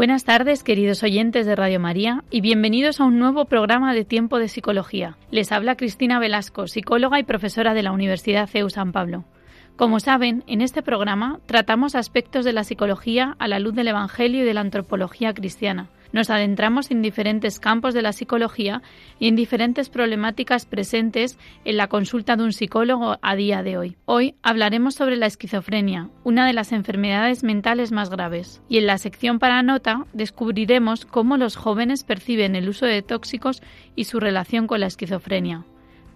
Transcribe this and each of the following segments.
Buenas tardes, queridos oyentes de Radio María, y bienvenidos a un nuevo programa de Tiempo de Psicología. Les habla Cristina Velasco, psicóloga y profesora de la Universidad CEU San Pablo. Como saben, en este programa tratamos aspectos de la psicología a la luz del Evangelio y de la antropología cristiana nos adentramos en diferentes campos de la psicología y en diferentes problemáticas presentes en la consulta de un psicólogo a día de hoy. Hoy hablaremos sobre la esquizofrenia, una de las enfermedades mentales más graves, y en la sección para nota descubriremos cómo los jóvenes perciben el uso de tóxicos y su relación con la esquizofrenia.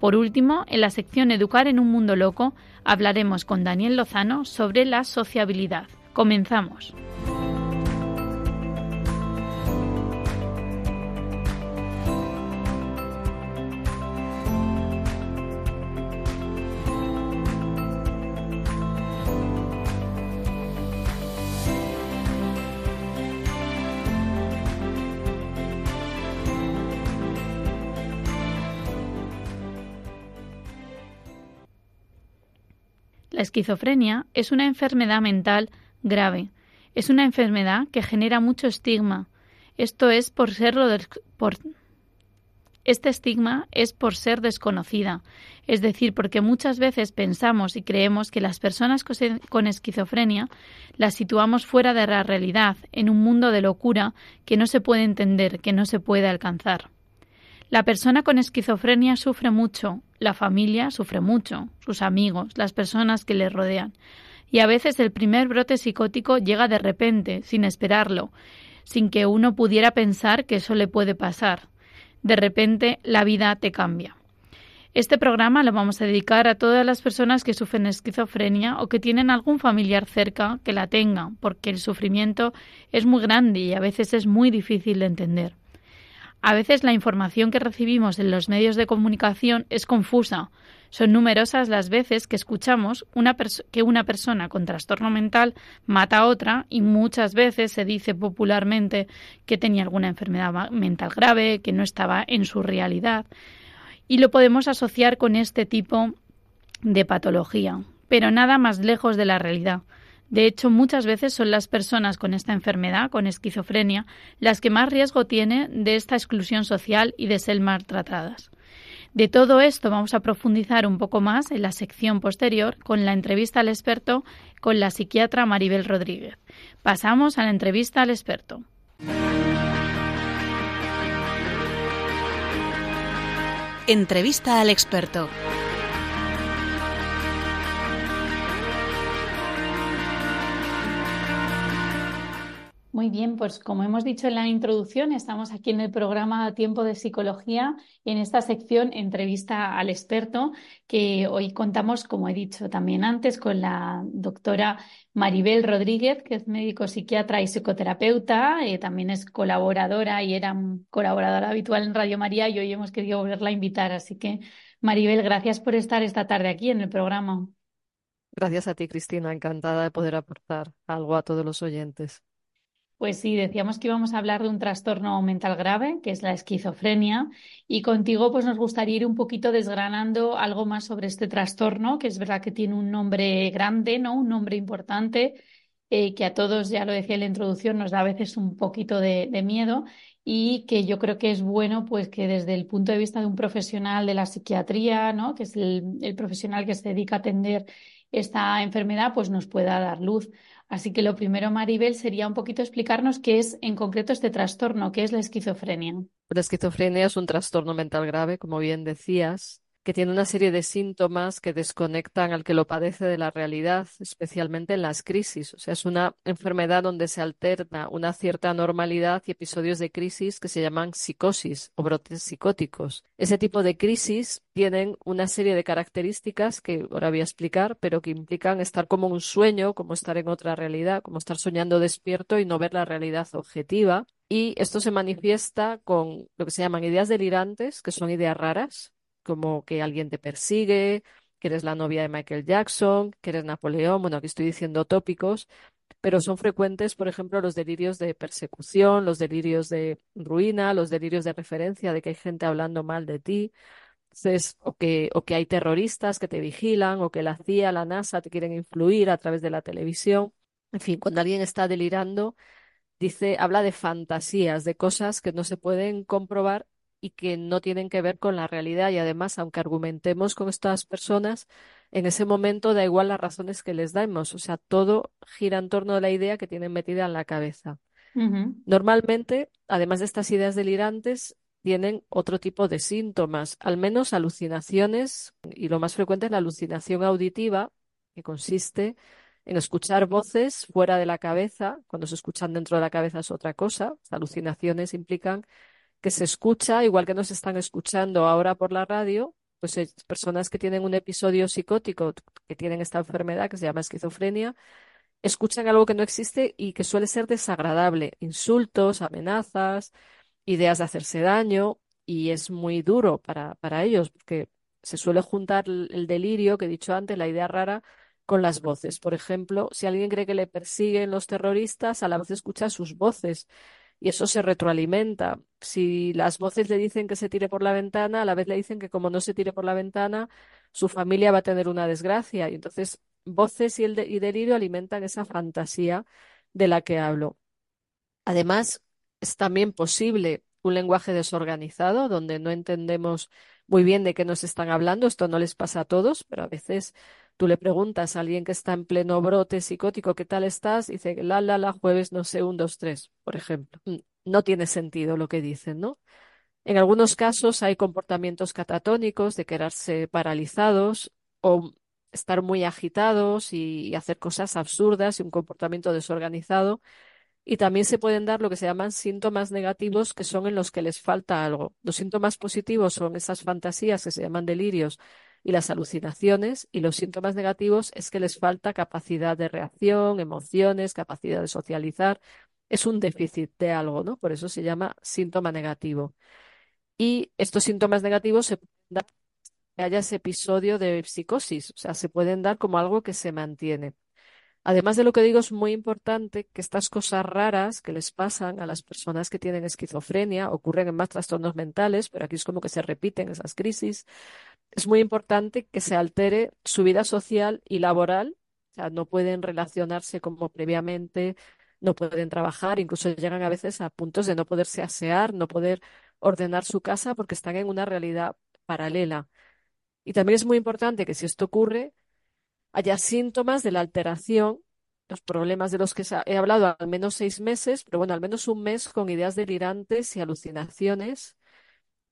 Por último, en la sección Educar en un mundo loco, hablaremos con Daniel Lozano sobre la sociabilidad. Comenzamos. Esquizofrenia es una enfermedad mental grave. Es una enfermedad que genera mucho estigma. Esto es por serlo por este estigma es por ser desconocida, es decir, porque muchas veces pensamos y creemos que las personas con esquizofrenia las situamos fuera de la realidad, en un mundo de locura que no se puede entender, que no se puede alcanzar. La persona con esquizofrenia sufre mucho, la familia sufre mucho, sus amigos, las personas que le rodean. Y a veces el primer brote psicótico llega de repente, sin esperarlo, sin que uno pudiera pensar que eso le puede pasar. De repente la vida te cambia. Este programa lo vamos a dedicar a todas las personas que sufren esquizofrenia o que tienen algún familiar cerca que la tenga, porque el sufrimiento es muy grande y a veces es muy difícil de entender. A veces la información que recibimos en los medios de comunicación es confusa. Son numerosas las veces que escuchamos que una persona con trastorno mental mata a otra y muchas veces se dice popularmente que tenía alguna enfermedad mental grave, que no estaba en su realidad. Y lo podemos asociar con este tipo de patología, pero nada más lejos de la realidad. De hecho, muchas veces son las personas con esta enfermedad, con esquizofrenia, las que más riesgo tienen de esta exclusión social y de ser maltratadas. De todo esto vamos a profundizar un poco más en la sección posterior con la entrevista al experto con la psiquiatra Maribel Rodríguez. Pasamos a la entrevista al experto. Entrevista al experto. Muy bien, pues como hemos dicho en la introducción, estamos aquí en el programa Tiempo de Psicología y en esta sección entrevista al experto que hoy contamos, como he dicho también antes, con la doctora Maribel Rodríguez, que es médico psiquiatra y psicoterapeuta, eh, también es colaboradora y era colaboradora habitual en Radio María y hoy hemos querido volverla a invitar. Así que, Maribel, gracias por estar esta tarde aquí en el programa. Gracias a ti, Cristina. Encantada de poder aportar algo a todos los oyentes. Pues sí, decíamos que íbamos a hablar de un trastorno mental grave, que es la esquizofrenia, y contigo pues nos gustaría ir un poquito desgranando algo más sobre este trastorno, que es verdad que tiene un nombre grande, ¿no? Un nombre importante, eh, que a todos, ya lo decía en la introducción, nos da a veces un poquito de, miedo y que yo creo que es bueno pues que desde el punto de vista de un profesional de la psiquiatría, ¿no? que es el, el profesional que se dedica a atender esta enfermedad, pues nos pueda dar luz. Así que lo primero, Maribel, sería un poquito explicarnos qué es en concreto este trastorno, qué es la esquizofrenia. La esquizofrenia es un trastorno mental grave, como bien decías, que tiene una serie de síntomas que desconectan al que lo padece de la realidad, especialmente en las crisis. O sea, es una enfermedad donde se alterna una cierta normalidad y episodios de crisis que se llaman psicosis o brotes psicóticos. Ese tipo de crisis tienen una serie de características que ahora voy a explicar, pero que implican estar como un sueño, como estar en otra realidad, como estar soñando despierto y no ver la realidad objetiva. Y esto se manifiesta con lo que se llaman ideas delirantes, que son ideas raras, como que alguien te persigue, que eres la novia de Michael Jackson, que eres Napoleón. Bueno, aquí estoy diciendo tópicos, pero son frecuentes, por ejemplo, los delirios de persecución, los delirios de ruina, los delirios de referencia, de que hay gente hablando mal de ti. o que, o que hay terroristas que te vigilan, o que la CIA, la NASA te quieren influir a través de la televisión. En fin, cuando alguien está delirando, dice, habla de fantasías, de cosas que no se pueden comprobar y que no tienen que ver con la realidad. Y además, aunque argumentemos con estas personas, en ese momento da igual las razones que les damos. O sea, todo gira en torno a la idea que tienen metida en la cabeza. Normalmente, además de estas ideas delirantes, tienen otro tipo de síntomas, al menos alucinaciones, y lo más frecuente es la alucinación auditiva, que consiste en escuchar voces fuera de la cabeza. Cuando se escuchan dentro de la cabeza es otra cosa. Las alucinaciones implican que se escucha, igual que nos están escuchando ahora por la radio, pues personas que tienen un episodio psicótico, que tienen esta enfermedad que se llama esquizofrenia, escuchan algo que no existe y que suele ser desagradable, insultos, amenazas, ideas de hacerse daño, y es muy duro para, para ellos, porque se suele juntar el delirio que he dicho antes, la idea rara, con las voces. Por ejemplo, si alguien cree que le persiguen los terroristas, a la vez escucha sus voces y eso se retroalimenta. Si las voces le dicen que se tire por la ventana, a la vez le dicen que como no se tire por la ventana, su familia va a tener una desgracia. Y entonces voces y, el y delirio alimentan esa fantasía de la que hablo. Además, es también posible un lenguaje desorganizado donde no entendemos muy bien de qué nos están hablando. Esto no les pasa a todos, pero a veces Tú le preguntas a alguien que está en pleno brote psicótico, ¿qué tal estás? Dice, la, la, la, jueves, no sé, un, dos, tres, por ejemplo. Mm, no tiene sentido lo que dicen, ¿no? En algunos casos hay comportamientos catatónicos de quedarse paralizados o estar muy agitados y hacer cosas absurdas y un comportamiento desorganizado. Y también se pueden dar lo que se llaman síntomas negativos, que son en los que les falta algo. Los síntomas positivos son esas fantasías que se llaman delirios, y las alucinaciones y los síntomas negativos es que les falta capacidad de reacción, emociones, capacidad de socializar. Es un déficit de algo, ¿no? Por eso se llama síntoma negativo. Y estos síntomas negativos se pueden dar que haya ese episodio de psicosis, o sea, se pueden dar como algo que se mantiene. Además de lo que digo, es muy importante que estas cosas raras que les pasan a las personas que tienen esquizofrenia ocurren en más trastornos mentales, pero aquí es como que se repiten esas crisis. Es muy importante que se altere su vida social y laboral, o sea, no pueden relacionarse como previamente, no pueden trabajar, incluso llegan a veces a puntos de no poderse asear, no poder ordenar su casa porque están en una realidad paralela. Y también es muy importante que si esto ocurre, haya síntomas de la alteración, los problemas de los que he hablado al menos seis meses, pero bueno, al menos un mes con ideas delirantes y alucinaciones.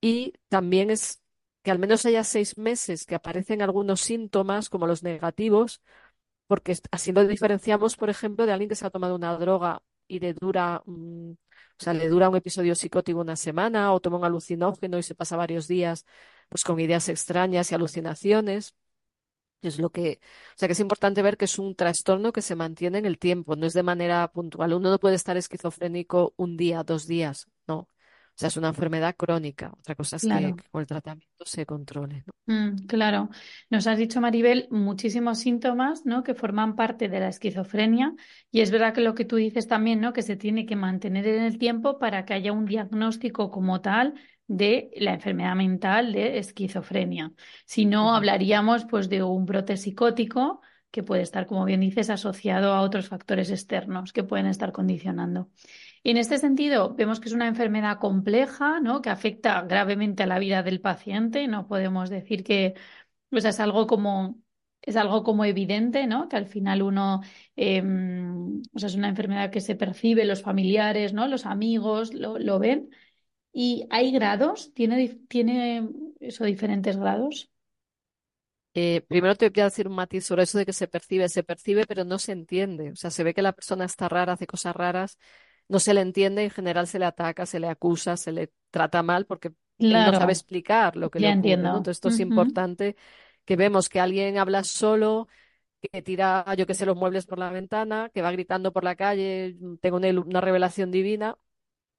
Y también es que al menos haya seis meses que aparecen algunos síntomas como los negativos, porque así lo diferenciamos, por ejemplo, de alguien que se ha tomado una droga y le dura, o sea, le dura un episodio psicótico una semana o toma un alucinógeno y se pasa varios días pues con ideas extrañas y alucinaciones. Es lo que, o sea que es importante ver que es un trastorno que se mantiene en el tiempo, no es de manera puntual. Uno no puede estar esquizofrénico un día, dos días, sea, es una enfermedad crónica. Otra cosa es que, con el tratamiento se controle. Mm, claro. Nos has dicho, Maribel, muchísimos síntomas, ¿no? Que forman parte de la esquizofrenia. Y es verdad que lo que tú dices también, ¿no? Que se tiene que mantener en el tiempo para que haya un diagnóstico como tal de la enfermedad mental de esquizofrenia. Si no, hablaríamos pues de un brote psicótico que puede estar, como bien dices, asociado a otros factores externos que pueden estar condicionando. Y en este sentido, vemos que es una enfermedad compleja, ¿no? Que afecta gravemente a la vida del paciente. No podemos decir que pues, es algo como es algo como evidente, ¿no? Que al final uno, em, o sea, es una enfermedad que se percibe, los familiares, ¿no? Los amigos lo, lo ven ¿Y hay grados? ¿Tiene, tiene eso diferentes grados? Eh, primero te voy a decir un matiz sobre eso de que se percibe, se percibe, pero no se entiende. O sea, se ve que la persona está rara, hace cosas raras, no se le entiende, en general se le ataca, se le acusa, se le trata mal porque él no sabe explicar lo que le ocurre, entiendo. Entonces, esto es importante que vemos que alguien habla solo, que tira, yo que sé, los muebles por la ventana, que va gritando por la calle, tengo una revelación divina,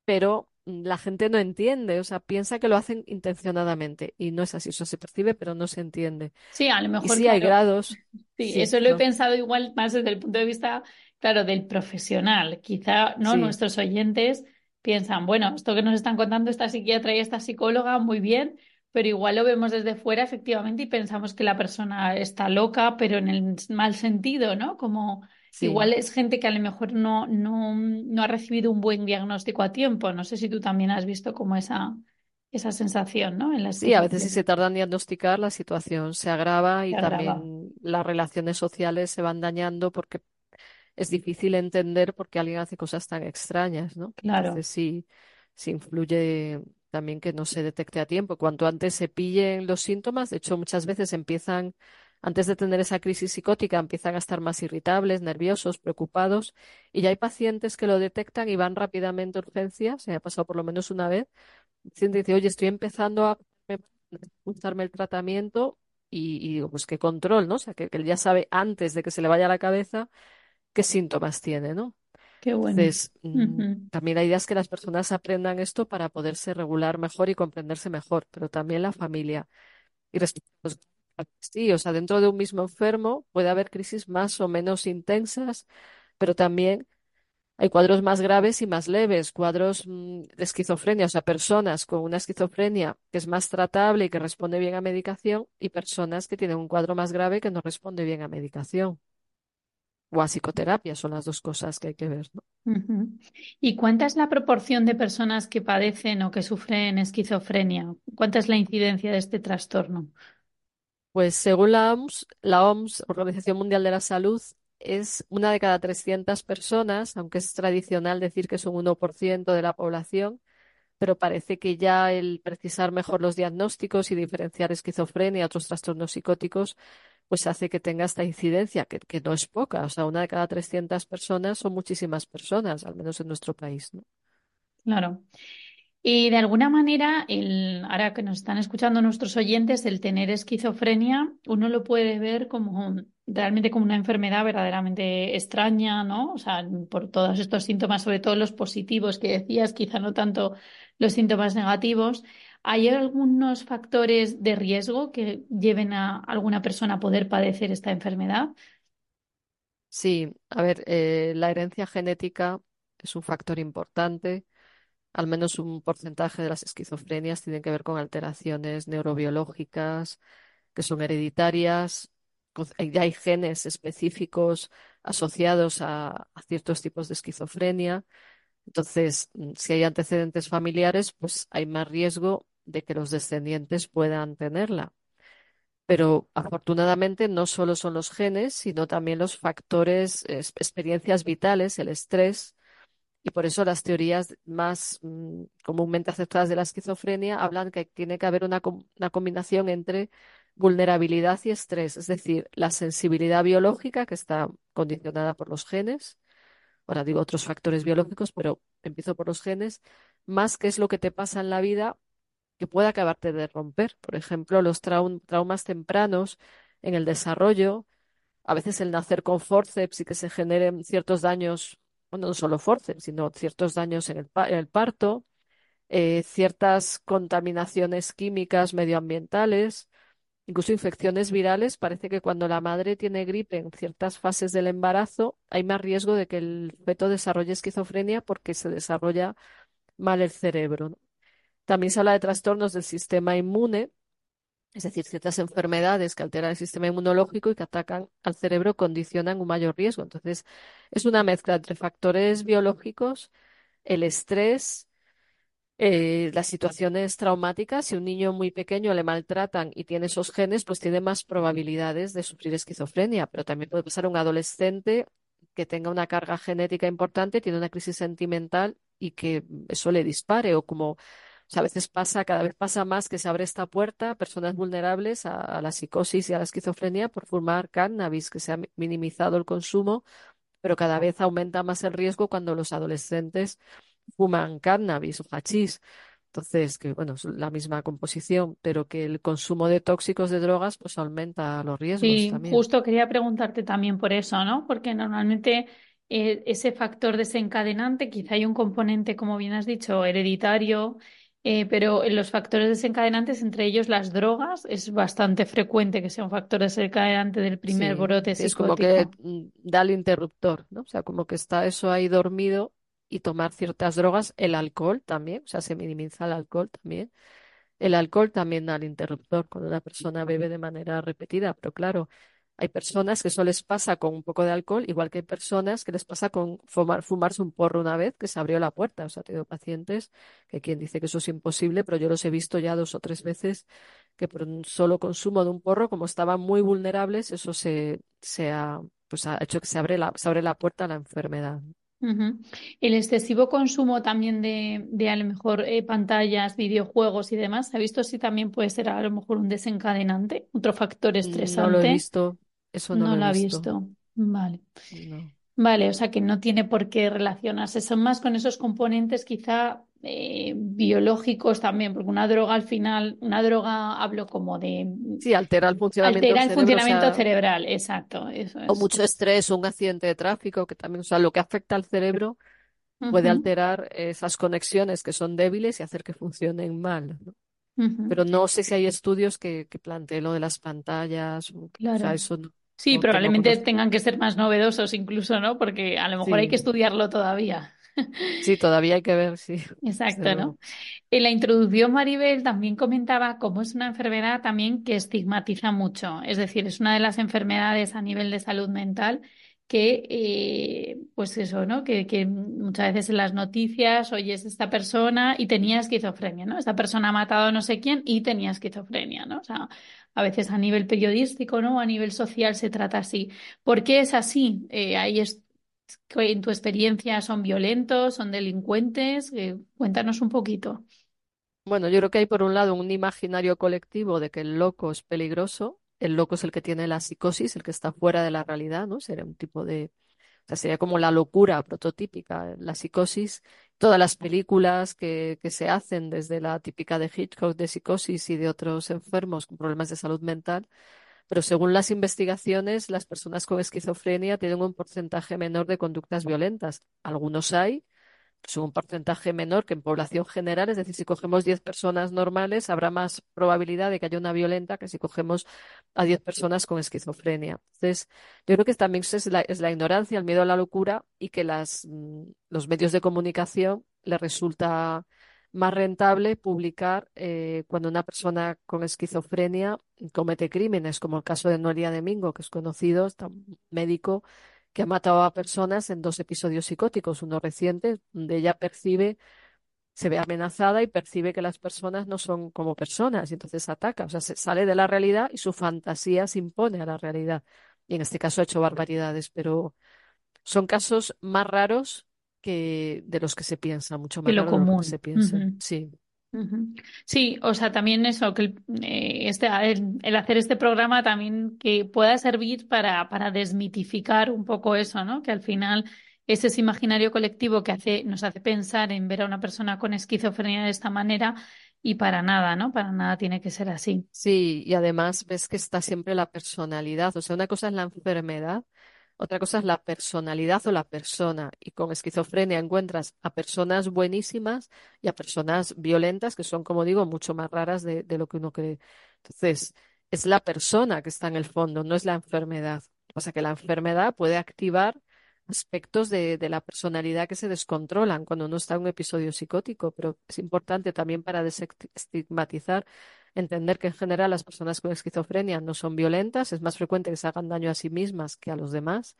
pero la gente no entiende, o sea, piensa que lo hacen intencionadamente y no es así, eso se percibe, pero no se entiende. Sí, a lo mejor. sí hay grados. Sí, eso lo he pensado igual más desde el punto de vista, claro, del profesional. Quizá, ¿no? Nuestros oyentes piensan, bueno, esto que nos están contando esta psiquiatra y esta psicóloga, muy bien, pero igual lo vemos desde fuera, efectivamente, y pensamos que la persona está loca, pero en el mal sentido, ¿no? Como Igual es gente que a lo mejor no, no, no, ha recibido un buen diagnóstico a tiempo. No sé si tú también has visto como esa, esa sensación, ¿no? En sí, a veces si se tarda en diagnosticar, la situación se agrava y también las relaciones sociales se van dañando porque es difícil entender por qué alguien hace cosas tan extrañas, ¿no? Claro. Entonces sí, sí influye también que no se detecte a tiempo. Cuanto antes se pillen los síntomas, de hecho muchas veces empiezan antes de tener esa crisis psicótica empiezan a estar más irritables, nerviosos, preocupados y ya hay pacientes que lo detectan y van rápidamente a urgencias, se me ha pasado por lo menos una vez. El paciente dice, oye, estoy empezando a ajustarme el tratamiento y, digo, pues qué control, ¿no? O sea, que, él ya sabe antes de que se le vaya a la cabeza qué síntomas tiene, ¿no? Qué bueno. Entonces, mm, también la idea es que las personas aprendan esto para poderse regular mejor y comprenderse mejor, pero también la familia. Y respecto a los Sí, o sea, dentro de un mismo enfermo puede haber crisis más o menos intensas, pero también hay cuadros más graves y más leves, cuadros mm, de esquizofrenia, o sea, personas con una esquizofrenia que es más tratable y que responde bien a medicación y personas que tienen un cuadro más grave que no responde bien a medicación o a psicoterapia, son las dos cosas que hay que ver, ¿no? ¿Y cuánta es la proporción de personas que padecen o que sufren esquizofrenia? ¿Cuánta es la incidencia de este trastorno? Pues según la OMS, la OMS, Organización Mundial de la Salud, es una de cada 300 personas, aunque es tradicional decir que es un 1% de la población, pero parece que ya el precisar mejor los diagnósticos y diferenciar esquizofrenia y otros trastornos psicóticos, pues hace que tenga esta incidencia, que, que no es poca. O sea, una de cada 300 personas son muchísimas personas, al menos en nuestro país, ¿no? Claro. Y de alguna manera, el, ahora que nos están escuchando nuestros oyentes, el tener esquizofrenia, uno lo puede ver como realmente como una enfermedad verdaderamente extraña, ¿no? O sea, por todos estos síntomas, sobre todo los positivos que decías, quizá no tanto los síntomas negativos. ¿Hay algunos factores de riesgo que lleven a alguna persona a poder padecer esta enfermedad? Sí, a ver, eh, la herencia genética es un factor importante al menos un porcentaje de las esquizofrenias tienen que ver con alteraciones neurobiológicas que son hereditarias. Hay genes específicos asociados a, ciertos tipos de esquizofrenia. Entonces, mm, si hay antecedentes familiares, pues hay más riesgo de que los descendientes puedan tenerla. Pero afortunadamente no solo son los genes, sino también los factores, experiencias vitales, el estrés, y por eso las teorías más mm, comúnmente aceptadas de la esquizofrenia hablan que tiene que haber una, una combinación entre vulnerabilidad y estrés, es decir, la sensibilidad biológica que está condicionada por los genes, ahora digo otros factores biológicos, pero empiezo por los genes, más que es lo que te pasa en la vida que puede acabarte de romper. Por ejemplo, los traumas tempranos en el desarrollo, a veces el nacer con forceps y que se generen ciertos daños bueno, no solo force, sino ciertos daños en el, parto, eh, ciertas contaminaciones químicas medioambientales, incluso infecciones virales. Parece que cuando la madre tiene gripe en ciertas fases del embarazo, hay más riesgo de que el feto desarrolle esquizofrenia porque se desarrolla mal el cerebro. También se habla de trastornos del sistema inmune, es decir, ciertas enfermedades que alteran el sistema inmunológico y que atacan al cerebro condicionan un mayor riesgo. Entonces, es una mezcla entre factores biológicos, el estrés, eh, las situaciones traumáticas. Si un niño muy pequeño le maltratan y tiene esos genes, pues tiene más probabilidades de sufrir esquizofrenia. Pero también puede pasar un adolescente que tenga una carga genética importante, tiene una crisis sentimental y que eso le dispare, o como sea, a veces pasa, cada vez pasa más que se abre esta puerta a personas vulnerables a, a la psicosis y a la esquizofrenia por fumar cannabis, que se ha minimizado el consumo, pero cada vez aumenta más el riesgo cuando los adolescentes fuman cannabis o hachís. Entonces, que bueno, es la misma composición, pero que el consumo de tóxicos de drogas pues aumenta los riesgos Sí, también. justo quería preguntarte también por eso, ¿no? Porque normalmente eh, ese factor desencadenante, quizá hay un componente, como bien has dicho, hereditario, eh, pero en los factores desencadenantes, entre ellos las drogas, es bastante frecuente que sea un factor desencadenante del primer Sí, brote es como que psicótico. mm, da el interruptor, ¿no? O sea, como que está eso ahí dormido y tomar ciertas drogas, el alcohol también, o sea, se minimiza el alcohol también. El alcohol también da el interruptor cuando una persona bebe de manera repetida, pero claro, hay personas que eso les pasa con un poco de alcohol, igual que hay personas que les pasa con fumar, fumarse un porro una vez que se abrió la puerta. O sea, he tenido pacientes que quien dice que eso es imposible, pero yo los he visto ya dos o tres veces que por un solo consumo de un porro, como estaban muy vulnerables, eso se, se ha, pues ha hecho que se abre la, se abre la puerta a la enfermedad. El excesivo consumo también de, de a lo mejor eh, pantallas, videojuegos y demás, ¿se ha visto si también puede ser a lo mejor un desencadenante, otro factor No lo he estresante? visto, eso no No lo lo he ha visto. visto. Vale. No. Vale, o sea que no tiene por qué relacionarse. Son más con esos componentes quizá eh, biológicos también, porque una droga al final, una droga hablo como de Sí, altera el funcionamiento altera el cerebro, o funcionamiento sea, cerebral, exacto, eso o mucho estrés o un accidente de tráfico, que también, o sea, lo que afecta al cerebro puede alterar esas conexiones que son débiles y hacer que funcionen mal, Pero no sé si hay estudios que, que planteen lo de las pantallas, o, o sea, claro. eso no, Sí, no probablemente tengan que ser más novedosos incluso, ¿no? Porque a lo mejor hay que estudiarlo todavía. Sí, todavía hay que ver, sí, Exacto, ¿no? En la introducción, Maribel también comentaba cómo es una enfermedad también que estigmatiza mucho. Es decir, es una de las enfermedades a nivel de salud mental que, eh, pues eso, ¿no? Que, que muchas veces en las noticias oyes esta persona y tenía esquizofrenia, ¿no? Esta persona ha matado a no sé quién y tenía esquizofrenia, ¿no? O sea, a veces a nivel periodístico, ¿no? A nivel social se trata así. ¿Por qué es así? Eh, ahí es que en tu experiencia son violentos, son delincuentes. Eh, cuéntanos un poquito. Bueno, yo creo que hay por un lado un imaginario colectivo de que el loco es peligroso, el loco es el que tiene la psicosis, el que está fuera de la realidad, ¿no? Sería un tipo de, o sea, sería como la locura prototípica, la psicosis. Todas las películas que, que se hacen, desde la típica de Hitchcock de psicosis y de otros enfermos con problemas de salud mental, pero según las investigaciones, las personas con esquizofrenia tienen un porcentaje menor de conductas violentas. Algunos hay, es un porcentaje menor que en población general, es decir, si cogemos 10 personas normales, habrá más probabilidad de que haya una violenta que si cogemos a 10 personas con esquizofrenia. Entonces, yo creo que también es la, es la ignorancia, el miedo a la locura y que las, mm, los medios de comunicación les resulta más rentable publicar eh, cuando una persona con esquizofrenia comete crímenes, como el caso de Noelia Domingo, que es conocido, está un médico que ha matado a personas en dos episodios psicóticos, uno reciente, donde ella percibe, se ve amenazada y percibe que las personas no son como personas y entonces ataca, o sea, se sale de la realidad y su fantasía se impone a la realidad. Y en este caso ha hecho barbaridades, pero son casos más raros que de los que se piensa, mucho Que más lo de lo que común. se piensa. Sí. Sí, o sea, también eso, que el, eh, este, el, el hacer este programa también que pueda servir para, para desmitificar un poco eso, ¿no? Que al final es ese imaginario colectivo que hace, nos hace pensar en ver a una persona con esquizofrenia de esta manera y para nada, ¿no? Para nada tiene que ser así. Sí, y además ves que está siempre la personalidad. O sea, una cosa es la enfermedad, otra cosa es la personalidad o la persona. Y con esquizofrenia encuentras a personas buenísimas y a personas violentas que son, como digo, mucho más raras de, lo que uno cree. Entonces, es la persona que está en el fondo, no es la enfermedad. Pasa es que la enfermedad puede activar aspectos de, de la personalidad que se descontrolan cuando uno está en un episodio psicótico, pero es importante también para desestigmatizar, entender que en general las personas con esquizofrenia no son violentas, es más frecuente que se hagan daño a sí mismas que a los demás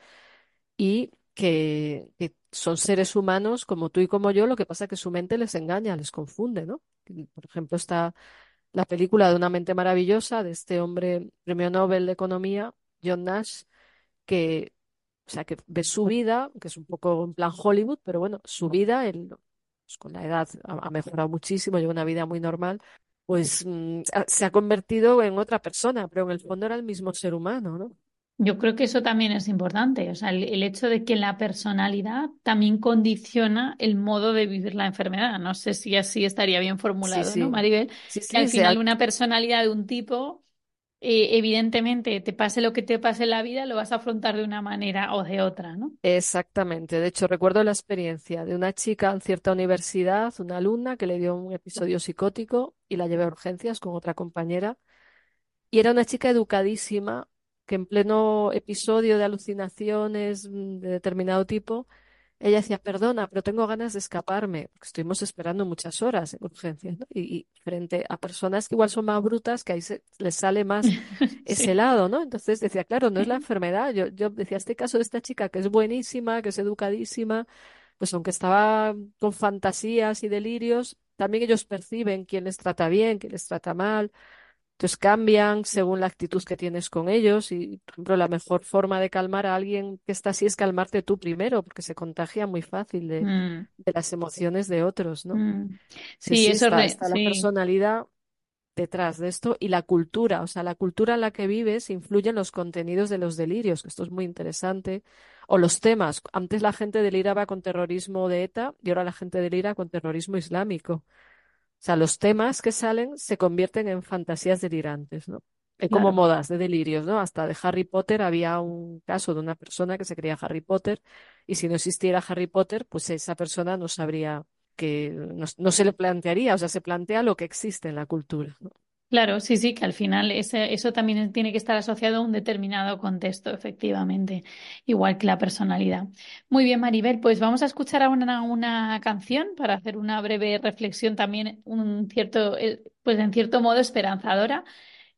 y que, son seres humanos como tú y como yo, lo que pasa es que su mente les engaña, les confunde, ¿no? Por ejemplo, está la película de Una mente maravillosa de este hombre premio Nobel de Economía, John Nash, que, o sea, que ve su vida, que es un poco en plan Hollywood, pero bueno, su vida, él pues con la edad ha, mejorado muchísimo, lleva una vida muy normal, pues mm, se ha convertido en otra persona, pero en el fondo era el mismo ser humano, ¿no? Yo creo que eso también es importante, o sea, el, hecho de que la personalidad también condiciona el modo de vivir la enfermedad. No sé si así estaría bien formulado, ¿no, Maribel? que al final una personalidad de un tipo, eh, evidentemente, te pase lo que te pase en la vida, lo vas a afrontar de una manera o de otra, ¿no? Exactamente. De hecho, recuerdo la experiencia de una chica en cierta universidad, una alumna que le dio un episodio psicótico y la llevé a urgencias con otra compañera. Y era una chica educadísima, que en pleno episodio de alucinaciones mm, de determinado tipo, ella decía, perdona, pero tengo ganas de escaparme, porque estuvimos esperando muchas horas en urgencias, ¿no? Y, frente a personas que igual son más brutas, que ahí se, les sale más ese lado, ¿no? Entonces decía, claro, no es la enfermedad. Yo, yo decía, este caso de esta chica que es buenísima, que es educadísima, pues aunque estaba con fantasías y delirios, también ellos perciben quién les trata bien, quién les trata mal. Entonces cambian según la actitud que tienes con ellos y, por ejemplo, la mejor forma de calmar a alguien que está así es calmarte tú primero, porque se contagia muy fácil de, mm. las emociones de otros, ¿no? Mm. Sí, eso está, está la personalidad detrás de esto y la cultura, o sea, la cultura en la que vives influye en los contenidos de los delirios, que esto es muy interesante, o los temas. Antes la gente deliraba con terrorismo de ETA y ahora la gente delira con terrorismo islámico. O sea, los temas que salen se convierten en fantasías delirantes, ¿no? como modas de delirios, ¿no? Hasta de Harry Potter había un caso de una persona que se creía Harry Potter y si no existiera Harry Potter, pues esa persona no sabría que, no, se le plantearía, o sea, se plantea lo que existe en la cultura, ¿no? Claro, sí, sí, que al final eso también tiene que estar asociado a un determinado contexto, efectivamente, igual que la personalidad. Muy bien, Maribel, pues vamos a escuchar ahora una, canción para hacer una breve reflexión también, un cierto, eh, pues en cierto modo esperanzadora.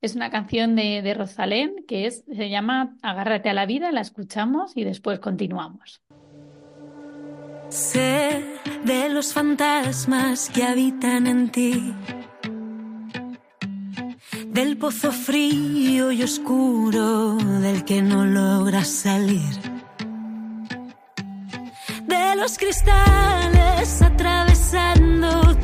Es una canción de, Rosalén que se llama Agárrate a la vida, la escuchamos y después continuamos. Sé de los fantasmas que habitan en ti del pozo frío y oscuro del que no logras salir. De los cristales atravesando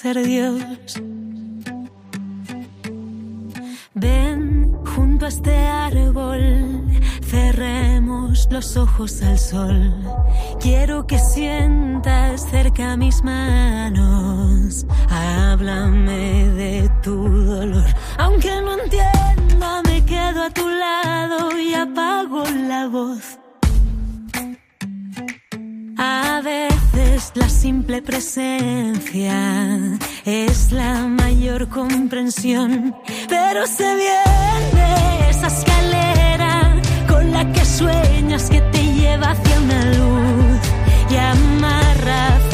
ser Dios. Ven junto a este árbol, cerremos los ojos al sol. Quiero que sientas cerca mis manos. Háblame de tu dolor. Aunque no entienda, me quedo a tu lado y apago la voz. La simple presencia es la mayor comprensión, pero se viene esa escalera con la que sueñas que te lleva hacia una luz y amarra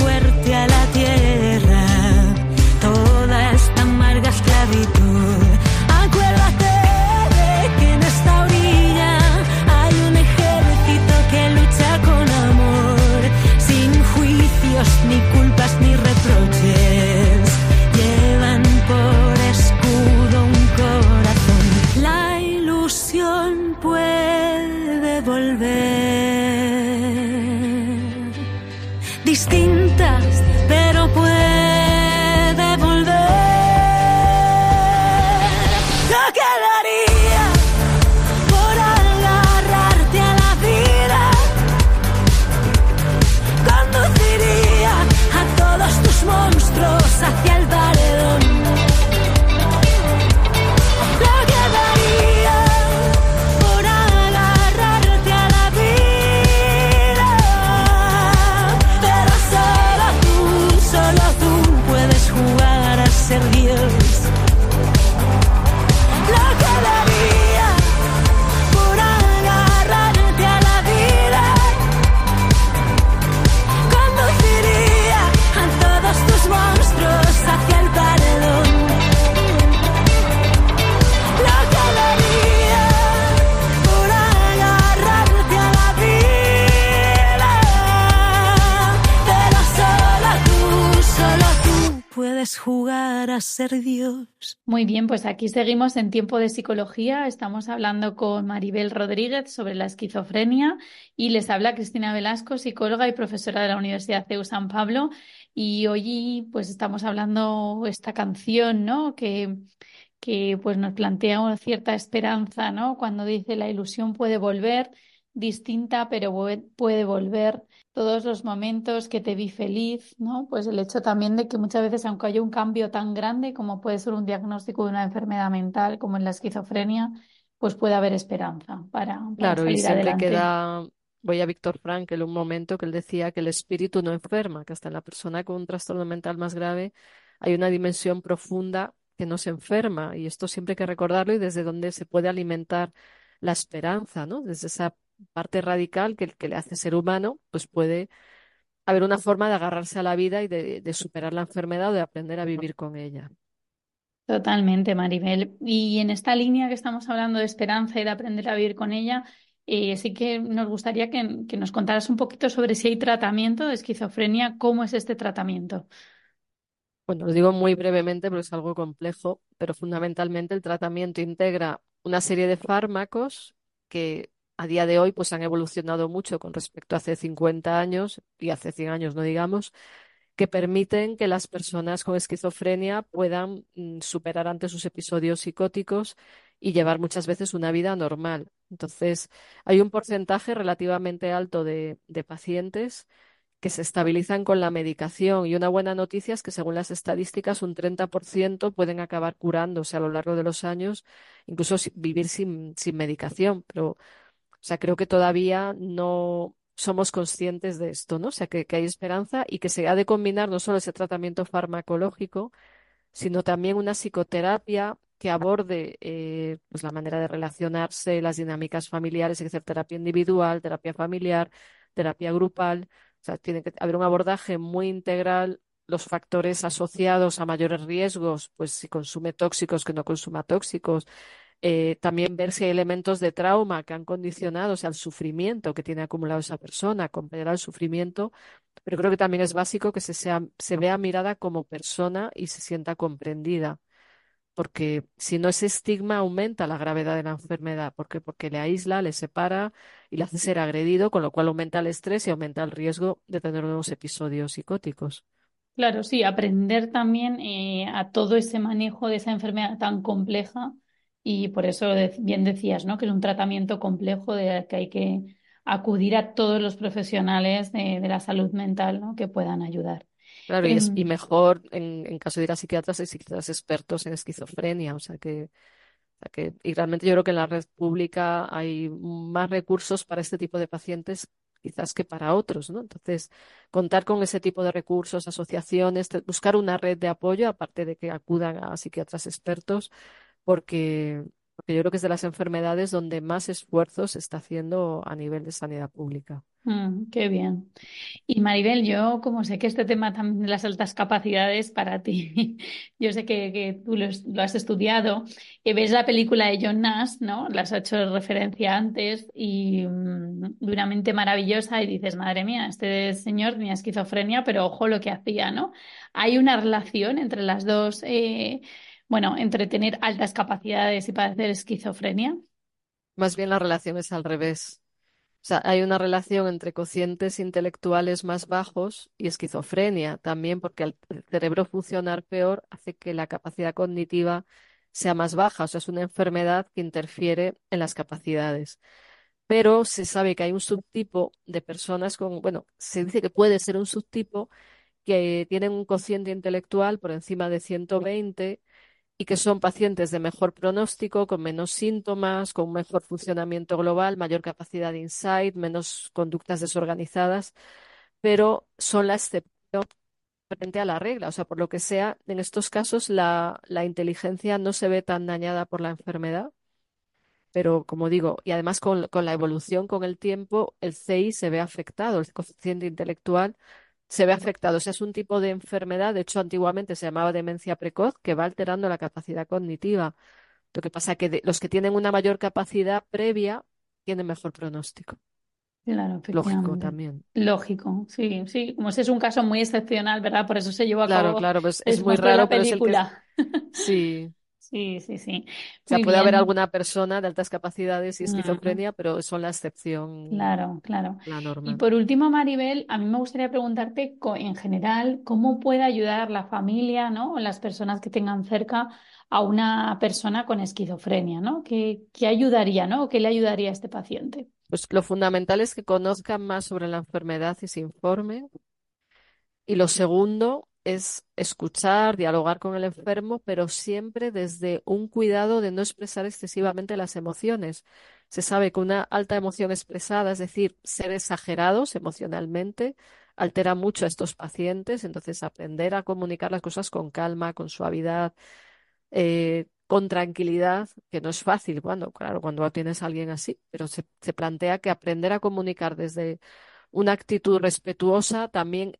ser Dios. Muy bien, pues aquí seguimos en tiempo de psicología. Estamos hablando con Maribel Rodríguez sobre la esquizofrenia y les habla Cristina Velasco, psicóloga y profesora de la Universidad CEU San Pablo. Y hoy pues estamos hablando esta canción, ¿no? Que, que pues nos plantea una cierta esperanza, ¿no? Cuando dice la ilusión puede volver, distinta, pero puede volver. Todos los momentos que te vi feliz, ¿no? Pues el hecho también de que muchas veces, aunque haya un cambio tan grande como puede ser un diagnóstico de una enfermedad mental, como en la esquizofrenia, pues puede haber esperanza para, para Claro, y siempre adelante. queda, voy a Víctor Frankl, un momento que él decía que el espíritu no enferma, que hasta en la persona con un trastorno mental más grave hay una dimensión profunda que no se enferma, y esto siempre hay que recordarlo y desde donde se puede alimentar la esperanza, ¿no? Desde esa parte radical que, que le hace ser humano, pues puede haber una forma de agarrarse a la vida y de, de superar la enfermedad o de aprender a vivir con ella. Totalmente, Maribel. Y en esta línea que estamos hablando de esperanza y de aprender a vivir con ella, eh, sí que nos gustaría que, que nos contaras un poquito sobre si hay tratamiento de esquizofrenia, cómo es este tratamiento. Bueno, lo digo muy brevemente porque es algo complejo, pero fundamentalmente el tratamiento integra una serie de fármacos que a día de hoy pues han evolucionado mucho con respecto a hace 50 años y hace 100 años, no digamos, que permiten que las personas con esquizofrenia puedan mm, superar ante sus episodios psicóticos y llevar muchas veces una vida normal. Entonces, hay un porcentaje relativamente alto de, de pacientes que se estabilizan con la medicación y una buena noticia es que según las estadísticas un 30% pueden acabar curándose a lo largo de los años, incluso vivir sin, sin medicación, pero sea, creo que todavía no somos conscientes de esto, ¿no? O sea, que, hay esperanza y que se ha de combinar no solo ese tratamiento farmacológico, sino también una psicoterapia que aborde eh, pues la manera de relacionarse, las dinámicas familiares, que hacer terapia individual, terapia familiar, terapia grupal. O sea, tiene que haber un abordaje muy integral, los factores asociados a mayores riesgos, pues si consume tóxicos, que no consuma tóxicos. Eh, también ver si hay elementos de trauma que han condicionado, o sea, el sufrimiento que tiene acumulado esa persona, acompañar al sufrimiento, pero creo que también es básico que se sea, se vea mirada como persona y se sienta comprendida, porque si no ese estigma aumenta la gravedad de la enfermedad, ¿por qué? Porque le aísla, le separa y le hace ser agredido, con lo cual aumenta el estrés y aumenta el riesgo de tener nuevos episodios psicóticos. Claro, sí, aprender también eh, a todo ese manejo de esa enfermedad tan compleja y por eso bien decías, ¿no? Que es un tratamiento complejo de que hay que acudir a todos los profesionales de, de la salud mental, ¿no? Que puedan ayudar. Claro, y, es, y Em, mejor en, en caso de ir a psiquiatras, hay psiquiatras expertos en esquizofrenia, o sea que, o sea que, y realmente yo creo que en la red pública hay más recursos para este tipo de pacientes quizás que para otros, ¿no? Entonces, contar con ese tipo de recursos, asociaciones, buscar una red de apoyo, aparte de que acudan a psiquiatras expertos, porque, yo creo que es de las enfermedades donde más esfuerzo se está haciendo a nivel de sanidad pública. mm, qué bien. Y Maribel, yo como sé que este tema también de las altas capacidades para ti, yo sé que, que tú lo, has estudiado, y ves la película de John Nash, ¿no? Las has hecho referencia antes y mm, de una mente maravillosa y dices, madre mía, este señor tenía esquizofrenia, pero ojo lo que hacía, ¿no? Hay una relación entre las dos, eh, bueno, entre tener altas capacidades y padecer esquizofrenia. Más bien la relación es al revés. O sea, hay una relación entre cocientes intelectuales más bajos y esquizofrenia también, porque el cerebro funcionar peor hace que la capacidad cognitiva sea más baja, o sea, es una enfermedad que interfiere en las capacidades. Pero se sabe que hay un subtipo de personas con, bueno, se dice que puede ser un subtipo que tienen un cociente intelectual por encima de 120 y que son pacientes de mejor pronóstico, con menos síntomas, con mejor funcionamiento global, mayor capacidad de insight, menos conductas desorganizadas, pero son la excepción frente a la regla. O sea, por lo que sea, en estos casos la, la inteligencia no se ve tan dañada por la enfermedad. Pero, como digo, y además con, con la evolución, con el tiempo, el CI se ve afectado, el coeficiente intelectual se ve afectado. O sea, es un tipo de enfermedad, de hecho, antiguamente se llamaba demencia precoz, que va alterando la capacidad cognitiva. Lo que pasa es que los que tienen una mayor capacidad previa tienen mejor pronóstico. Claro, Lógico también. Lógico, sí, sí. Como ese es un caso muy excepcional, ¿verdad? Por eso se llevó a claro, cabo. Claro, pues es muy raro, pero es el que... Sí, Sí, sí, sí. O sea, puede haber alguna persona de altas capacidades y esquizofrenia, pero son la excepción. Claro, claro. La norma. Y por último, Maribel, a mí me gustaría preguntarte en general cómo puede ayudar la familia, ¿no? O las personas que tengan cerca a una persona con esquizofrenia, ¿no? ¿Qué, qué ayudaría, ¿no? ¿Qué le ayudaría a este paciente? Pues lo fundamental es que conozcan más sobre la enfermedad y se informen. Y lo segundo es escuchar, dialogar con el enfermo, pero siempre desde un cuidado de no expresar excesivamente las emociones. Se sabe que una alta emoción expresada, es decir, ser exagerados emocionalmente, altera mucho a estos pacientes, entonces aprender a comunicar las cosas con calma, con suavidad, eh, con tranquilidad, que no es fácil, cuando, claro, cuando tienes a alguien así, pero se, se plantea que aprender a comunicar desde una actitud respetuosa también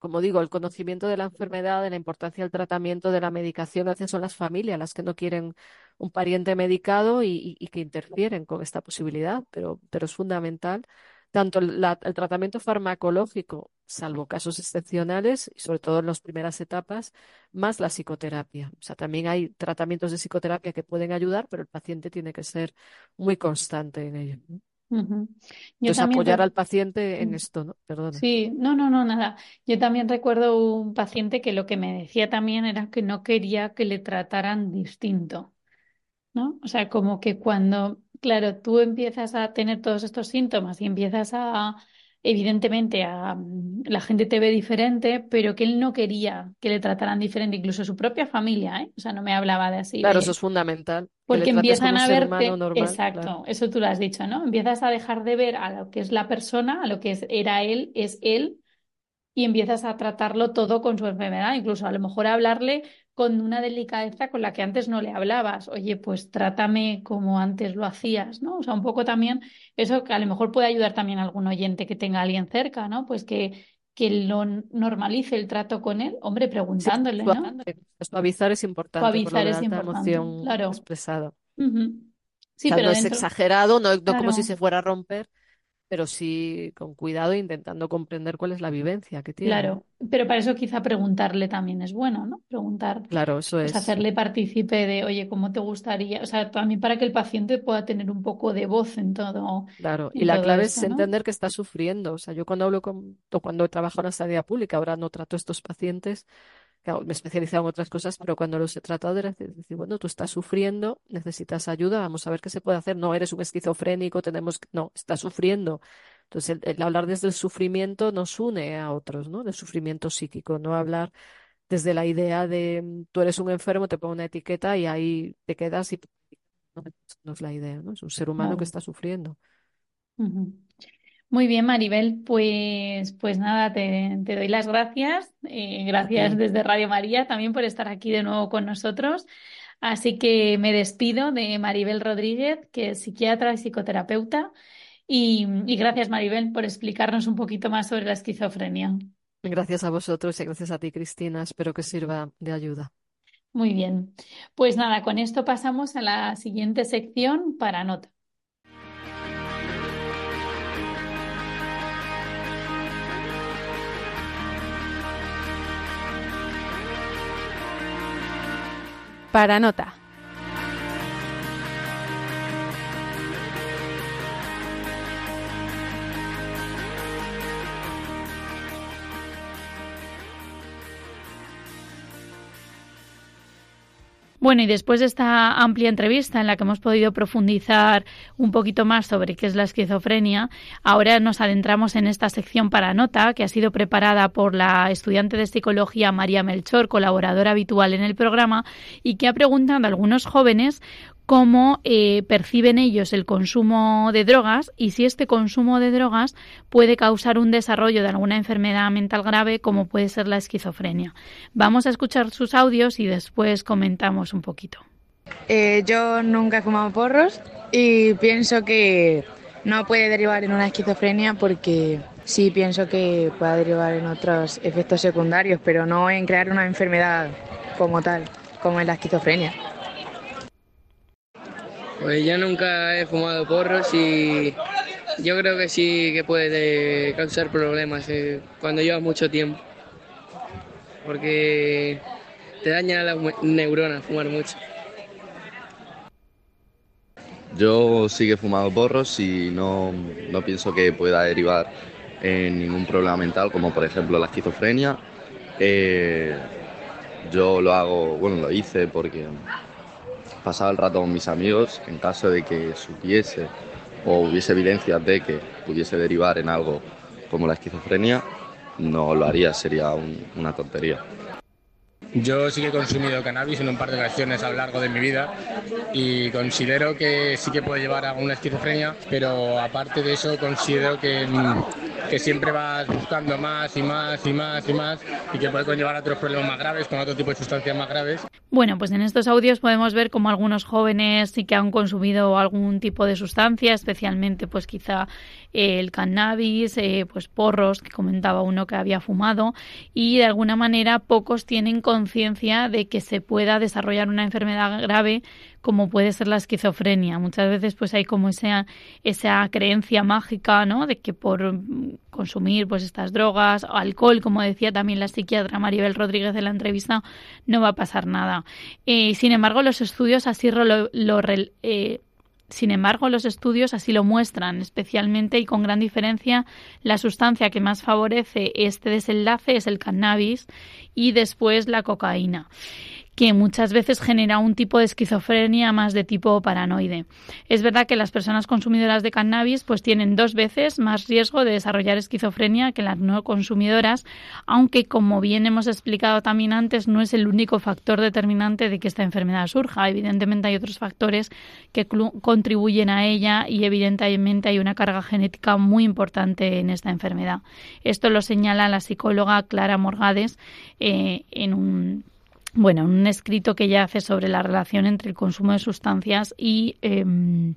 como digo, el conocimiento de la enfermedad, de la importancia del tratamiento, de la medicación, a son las familias las que no quieren un pariente medicado y, que interfieren con esta posibilidad, pero, pero es fundamental tanto el, tratamiento farmacológico, salvo casos excepcionales, y sobre todo en las primeras etapas, más la psicoterapia. O sea, también hay tratamientos de psicoterapia que pueden ayudar, pero el paciente tiene que ser muy constante en ello. Entonces, apoyar al paciente en esto, ¿no? Perdona. Sí, no, no, no, nada. Yo también recuerdo un paciente que lo que me decía también era que no quería que le trataran distinto, ¿no? O sea, como que cuando, claro, tú empiezas a tener todos estos síntomas y empiezas a evidentemente a, la gente te ve diferente, pero que él no quería que le trataran diferente, incluso su propia familia, ¿eh? O sea, no me hablaba de así. Claro, eso es fundamental. Porque empiezan a verte, exacto, eso tú lo has dicho, ¿no? Empiezas a dejar de ver a lo que es la persona, a lo que es, era él, es él, y empiezas a tratarlo todo con su enfermedad, incluso a lo mejor a hablarle con una delicadeza con la que antes no le hablabas. Oye, pues trátame como antes lo hacías, ¿no? O sea, un poco también eso que a lo mejor puede ayudar también a algún oyente que tenga a alguien cerca, ¿no? Pues que, que lo normalice el trato con él, hombre, preguntándole, ¿no? Suavizar es importante. Suavizar es importante, emoción claro. expresada. Sí, pero no es exagerado, no, no como si se fuera a romper, pero sí con cuidado, intentando comprender cuál es la vivencia que tiene. Claro, pero para eso quizá preguntarle también es bueno, ¿no? Preguntar. Claro, eso pues es. Hacerle partícipe de, oye, ¿cómo te gustaría? O sea, también para que el paciente pueda tener un poco de voz en todo. Claro, y la clave es entender que está sufriendo. O sea, yo cuando hablo con, o cuando trabajo en la sanidad pública, ahora no trato a estos pacientes, me he especializado en otras cosas, pero cuando los he tratado era decir, bueno, tú estás sufriendo, necesitas ayuda, vamos a ver qué se puede hacer. No eres un esquizofrénico, tenemos que... No, estás sufriendo. Entonces, el, hablar desde el sufrimiento nos une a otros, ¿no? Del sufrimiento psíquico, no hablar desde la idea de tú eres un enfermo, te pongo una etiqueta y ahí te quedas y no, es la idea, ¿no? Es un ser humano que está sufriendo. Muy bien, Maribel, pues, pues nada, te, doy las gracias. Eh, gracias desde Radio María también por estar aquí de nuevo con nosotros. Así que me despido de Maribel Rodríguez, que es psiquiatra y psicoterapeuta. Y, y gracias, Maribel, por explicarnos un poquito más sobre la esquizofrenia. Gracias a vosotros y gracias a ti, Cristina. Espero que sirva de ayuda. Muy bien. Pues nada, con esto pasamos a la siguiente sección para nota. Para nota. Bueno, y después de esta amplia entrevista en la que hemos podido profundizar un poquito más sobre qué es la esquizofrenia, ahora nos adentramos en esta sección para nota que ha sido preparada por la estudiante de psicología María Melchor, colaboradora habitual en el programa, y que ha preguntado a algunos jóvenes cómo eh, perciben ellos el consumo de drogas y si este consumo de drogas puede causar un desarrollo de alguna enfermedad mental grave como puede ser la esquizofrenia. Vamos a escuchar sus audios y después comentamos un poquito. Eh, yo nunca he fumado porros y pienso que no puede derivar en una esquizofrenia porque sí pienso que puede derivar en otros efectos secundarios, pero no en crear una enfermedad como tal, como es la esquizofrenia. Pues yo nunca he fumado porros y yo creo que sí que puede causar problemas eh, cuando llevas mucho tiempo. Porque te daña las neuronas fumar mucho. Yo sí que he fumado porros y no, no pienso que pueda derivar en ningún problema mental, como por ejemplo la esquizofrenia. Eh, yo lo hago, bueno, lo hice porque pasaba el rato con mis amigos en caso de que supiese o hubiese evidencias de que pudiese derivar en algo como la esquizofrenia, no lo haría, sería una tontería. Yo sí que he consumido cannabis en un par de ocasiones a lo largo de mi vida y considero que sí que puede llevar a una esquizofrenia, pero aparte de eso considero que, que siempre vas buscando más y más y más y más y que puede conllevar a otros problemas más graves con otro tipo de sustancias más graves. Bueno, pues en estos audios podemos ver como algunos jóvenes sí que han consumido algún tipo de sustancia, especialmente pues quizá el cannabis, eh, pues porros, que comentaba uno que había fumado, y de alguna manera pocos tienen conciencia de que se pueda desarrollar una enfermedad grave como puede ser la esquizofrenia. Muchas veces pues hay como esa, esa creencia mágica, ¿no? De que por consumir pues estas drogas, o alcohol, como decía también la psiquiatra Maribel Rodríguez de la entrevista, no va a pasar nada. Eh, sin embargo, los estudios así lo, lo eh, sin embargo, los estudios así lo muestran, especialmente y con gran diferencia, la sustancia que más favorece este desenlace es el cannabis y después la cocaína que muchas veces genera un tipo de esquizofrenia más de tipo paranoide. Es verdad que las personas consumidoras de cannabis pues tienen dos veces más riesgo de desarrollar esquizofrenia que las no consumidoras, aunque como bien hemos explicado también antes no es el único factor determinante de que esta enfermedad surja. Evidentemente hay otros factores que contribuyen a ella y evidentemente hay una carga genética muy importante en esta enfermedad. Esto lo señala la psicóloga Clara Morgades eh, en un bueno, un escrito que ella hace sobre la relación entre el consumo de sustancias y, em,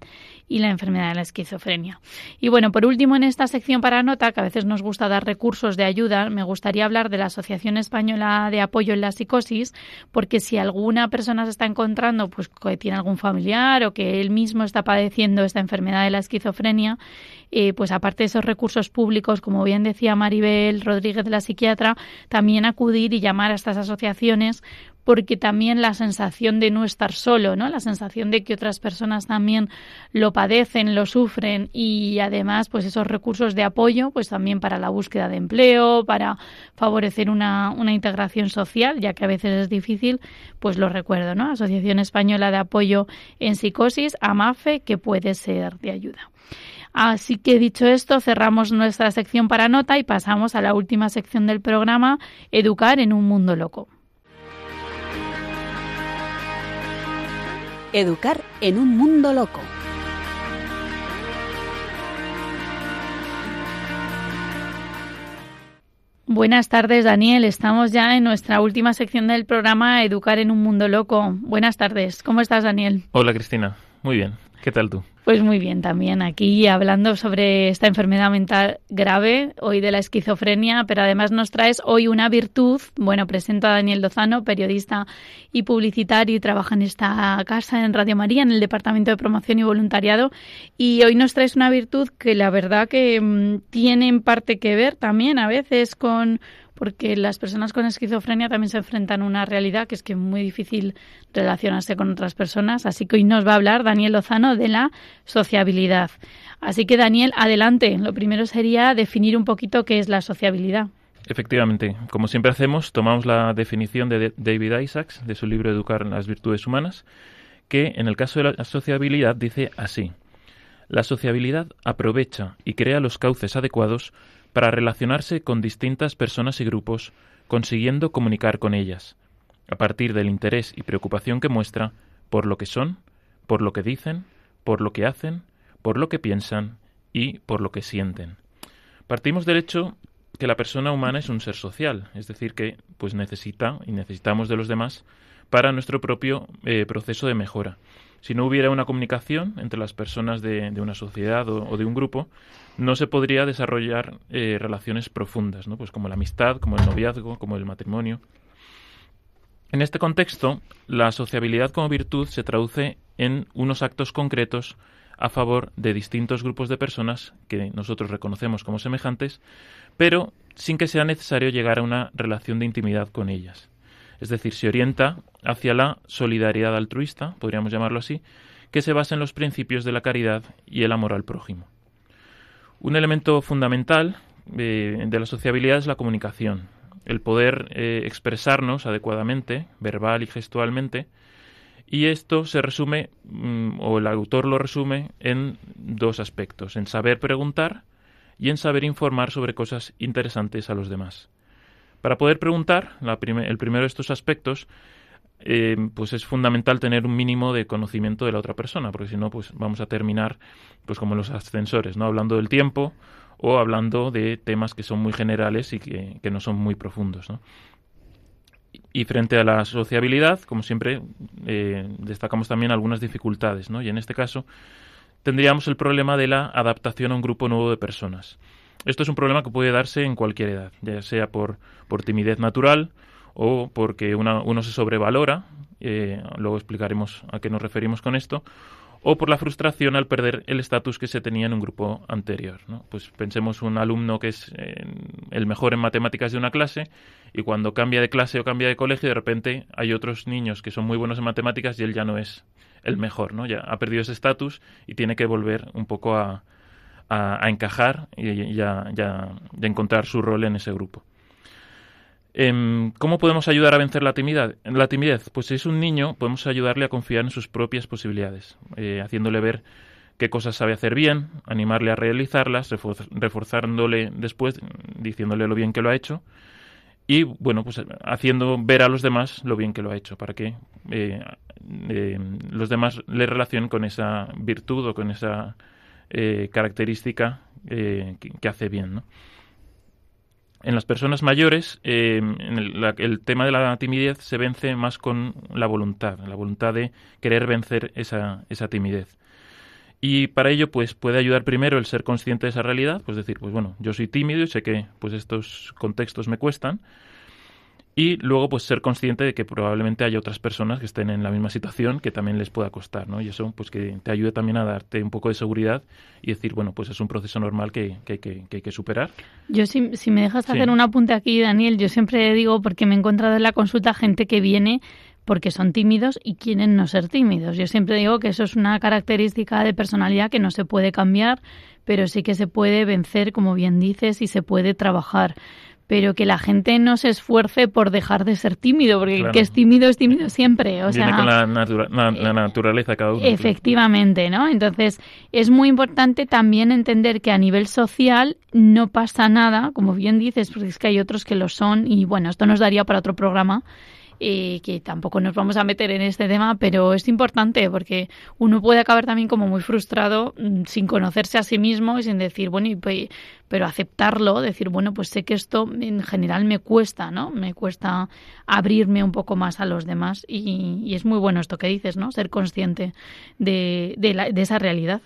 y la enfermedad de la esquizofrenia. Y bueno, por último, en esta sección para nota, que a veces nos gusta dar recursos de ayuda, me gustaría hablar de la Asociación Española de Apoyo en la Psicosis, porque si alguna persona se está encontrando, pues que tiene algún familiar o que él mismo está padeciendo esta enfermedad de la esquizofrenia, eh, pues aparte de esos recursos públicos, como bien decía Maribel Rodríguez, la psiquiatra, también acudir y llamar a estas asociaciones porque también la sensación de no estar solo, ¿no? La sensación de que otras personas también lo padecen, lo sufren y además pues esos recursos de apoyo pues también para la búsqueda de empleo, para favorecer una, una integración social, ya que a veces es difícil, pues lo recuerdo, ¿no? Asociación Española de Apoyo en Psicosis, AMAFE, que puede ser de ayuda. Así que dicho esto, cerramos nuestra sección para nota y pasamos a la última sección del programa, Educar en un mundo loco. Educar en un mundo loco. Buenas tardes, Daniel. Estamos ya en nuestra última sección del programa Educar en un mundo loco. Buenas tardes. ¿Cómo estás, Daniel? Hola, Cristina. Muy bien. ¿Qué tal tú? Pues muy bien también, aquí hablando sobre esta enfermedad mental grave, hoy de la esquizofrenia, pero además nos traes hoy una virtud. Bueno, presento a Daniel Lozano, periodista y publicitario y trabaja en esta casa en Radio María, en el Departamento de Promoción y Voluntariado. Y hoy nos traes una virtud que la verdad que mm, tiene en parte que ver también a veces con porque las personas con esquizofrenia también se enfrentan a una realidad que es que es muy difícil relacionarse con otras personas. Así que hoy nos va a hablar Daniel Lozano de la sociabilidad. Así que Daniel, adelante. Lo primero sería definir un poquito qué es la sociabilidad. Efectivamente, como siempre hacemos, tomamos la definición de David Isaacs de su libro Educar las virtudes humanas, que en el caso de la sociabilidad dice así. La sociabilidad aprovecha y crea los cauces adecuados para relacionarse con distintas personas y grupos, consiguiendo comunicar con ellas, a partir del interés y preocupación que muestra por lo que son, por lo que dicen, por lo que hacen, por lo que piensan y por lo que sienten. Partimos del hecho que la persona humana es un ser social, es decir, que pues necesita y necesitamos de los demás para nuestro propio eh, proceso de mejora. Si no hubiera una comunicación entre las personas de, una sociedad o, de un grupo, no se podría desarrollar eh, relaciones profundas, ¿no? pues como la amistad, como el noviazgo, como el matrimonio. En este contexto, la sociabilidad como virtud se traduce en unos actos concretos a favor de distintos grupos de personas que nosotros reconocemos como semejantes, pero sin que sea necesario llegar a una relación de intimidad con ellas. Es decir, se orienta hacia la solidaridad altruista, podríamos llamarlo así, que se basa en los principios de la caridad y el amor al prójimo. Un elemento fundamental eh, de la sociabilidad es la comunicación, el poder eh, expresarnos adecuadamente, verbal y gestualmente, y esto se resume, mm, o el autor lo resume, en dos aspectos, en saber preguntar y en saber informar sobre cosas interesantes a los demás. Para poder preguntar, el primero de estos aspectos, eh, pues es fundamental tener un mínimo de conocimiento de la otra persona, porque si no, pues vamos a terminar pues como los ascensores, ¿no? Hablando del tiempo o hablando de temas que son muy generales y que, que no son muy profundos, ¿no? Y frente a la sociabilidad, como siempre, eh, destacamos también algunas dificultades, ¿no? Y en este caso tendríamos el problema de la adaptación a un grupo nuevo de personas. Esto es un problema que puede darse en cualquier edad, ya sea por, por timidez natural o porque uno se sobrevalora, eh, luego explicaremos a qué nos referimos con esto, o por la frustración al perder el estatus que se tenía en un grupo anterior. ¿no? Pues pensemos un alumno que es eh, el mejor en matemáticas de una clase y cuando cambia de clase o cambia de colegio, de repente hay otros niños que son muy buenos en matemáticas y él ya no es el mejor, ¿no? Ya ha perdido ese estatus y tiene que volver un poco a, a, encajar y, ya a encontrar su rol en ese grupo. Em, ¿Cómo podemos ayudar a vencer la timidez? La timidez, pues si es un niño, podemos ayudarle a confiar en sus propias posibilidades, eh, haciéndole ver qué cosas sabe hacer bien, animarle a realizarlas, reforzándole después, diciéndole lo bien que lo ha hecho y, bueno, pues haciendo ver a los demás lo bien que lo ha hecho, para que eh, eh, los demás le relacionen con esa virtud o con esa característica que, hace bien, ¿no? En las personas mayores, eh, el, tema de la timidez se vence más con la voluntad, la voluntad de querer vencer esa, esa timidez. Y para ello, pues puede ayudar primero el ser consciente de esa realidad, pues decir, pues bueno, yo soy tímido y sé que pues estos contextos me cuestan, y luego pues ser consciente de que probablemente haya otras personas que estén en la misma situación que también les pueda costar, ¿no? Y eso pues que te ayude también a darte un poco de seguridad y decir, bueno, pues es un proceso normal que, que, que, que hay que superar. Yo si, si me dejas hacer un apunte aquí, Daniel, yo siempre digo, porque me he encontrado en la consulta gente que viene porque son tímidos y quieren no ser tímidos. Yo siempre digo que eso es una característica de personalidad que no se puede cambiar, pero sí que se puede vencer, como bien dices, y se puede trabajar pero que la gente no se esfuerce por dejar de ser tímido, porque el que es tímido es tímido siempre. O Viene con la, la, naturaleza cada uno. Efectivamente, ¿no? Entonces, es muy importante también entender que a nivel social no pasa nada, como bien dices, porque es que hay otros que lo son, y bueno, esto nos daría para otro programa, eh, que tampoco nos vamos a meter en este tema, pero es importante porque uno puede acabar también como muy frustrado mm, sin conocerse a sí mismo y sin decir, bueno, y, pero aceptarlo, decir, bueno, pues sé que esto en general me cuesta, ¿no? Me cuesta abrirme un poco más a los demás y, es muy bueno esto que dices, ¿no? Ser consciente de, de esa realidad.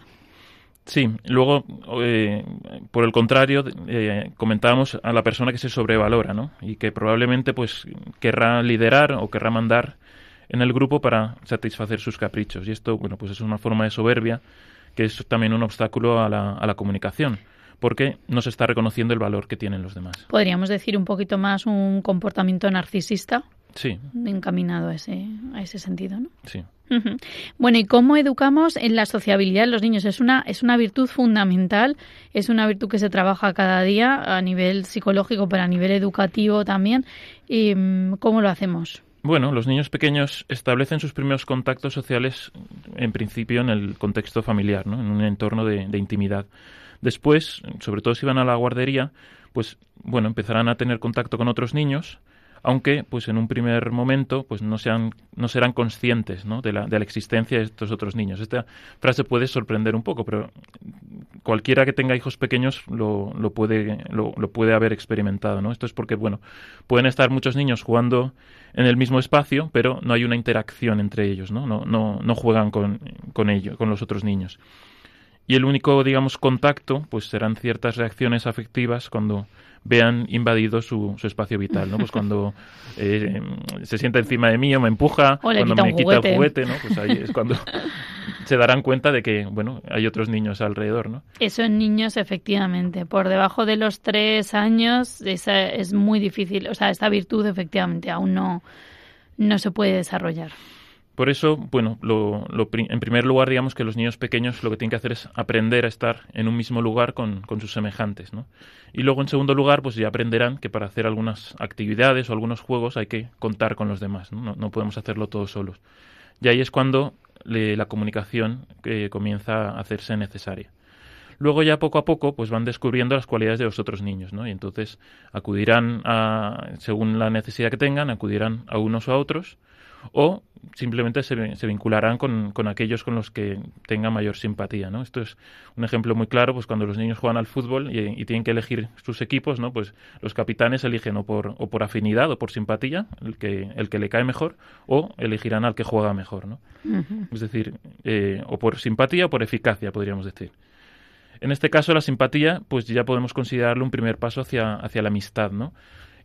Sí, luego, eh, por el contrario, eh, comentábamos a la persona que se sobrevalora, ¿no? Y que probablemente, pues, querrá liderar o querrá mandar en el grupo para satisfacer sus caprichos. Y esto, bueno, pues es una forma de soberbia que es también un obstáculo a la, a la comunicación porque no se está reconociendo el valor que tienen los demás. Podríamos decir un poquito más un comportamiento narcisista. Sí. encaminado a ese, a ese sentido, ¿no? Sí. Bueno, ¿y cómo educamos en la sociabilidad de los niños? Es una, es una virtud fundamental, es una virtud que se trabaja cada día a nivel psicológico, pero a nivel educativo también. ¿Y mm, cómo lo hacemos? Bueno, los niños pequeños establecen sus primeros contactos sociales, en principio, en el contexto familiar, ¿no? en un entorno de, de intimidad. Después, sobre todo si van a la guardería, pues bueno, empezarán a tener contacto con otros niños, aunque pues en un primer momento pues no sean no serán conscientes ¿no? de, la, de la existencia de estos otros niños. Esta frase puede sorprender un poco, pero cualquiera que tenga hijos pequeños lo, lo puede lo, puede haber experimentado, ¿no? Esto es porque bueno pueden estar muchos niños jugando en el mismo espacio, pero no hay una interacción entre ellos, ¿no? No, no, juegan con, con con los otros niños. Y el único, digamos, contacto, pues serán ciertas reacciones afectivas cuando vean invadido su, su espacio vital, ¿no? Pues cuando eh, se sienta encima de mí o me empuja, O cuando quita me quita el juguete. ¿no? Pues ahí es cuando se darán cuenta de que, bueno, hay otros niños alrededor, ¿no? Eso en niños, efectivamente. Por debajo de los tres años esa es muy difícil. O sea, esta virtud, efectivamente, aún no, no se puede desarrollar. Por eso, bueno, lo, en primer lugar, digamos que los niños pequeños lo que tienen que hacer es aprender a estar en un mismo lugar con, sus semejantes, ¿no? Y luego, en segundo lugar, pues ya aprenderán que para hacer algunas actividades o algunos juegos hay que contar con los demás, ¿no? No, no podemos hacerlo todos solos. Y ahí es cuando le- la comunicación eh, comienza a hacerse necesaria. Luego ya poco a poco pues van descubriendo las cualidades de los otros niños, ¿no? Y entonces acudirán a, según la necesidad que tengan, acudirán a unos o a otros o simplemente se, se vincularán con, con aquellos con los que tengan mayor simpatía, ¿no? Esto es un ejemplo muy claro, pues cuando los niños juegan al fútbol y, y tienen que elegir sus equipos, ¿no? Pues los capitanes eligen o por, o por afinidad o por simpatía, el que, el que le cae mejor, o elegirán al que juega mejor, ¿no? Es decir, eh, o por simpatía o por eficacia, podríamos decir. En este caso, la simpatía, pues ya podemos considerarlo un primer paso hacia, hacia la amistad, ¿no?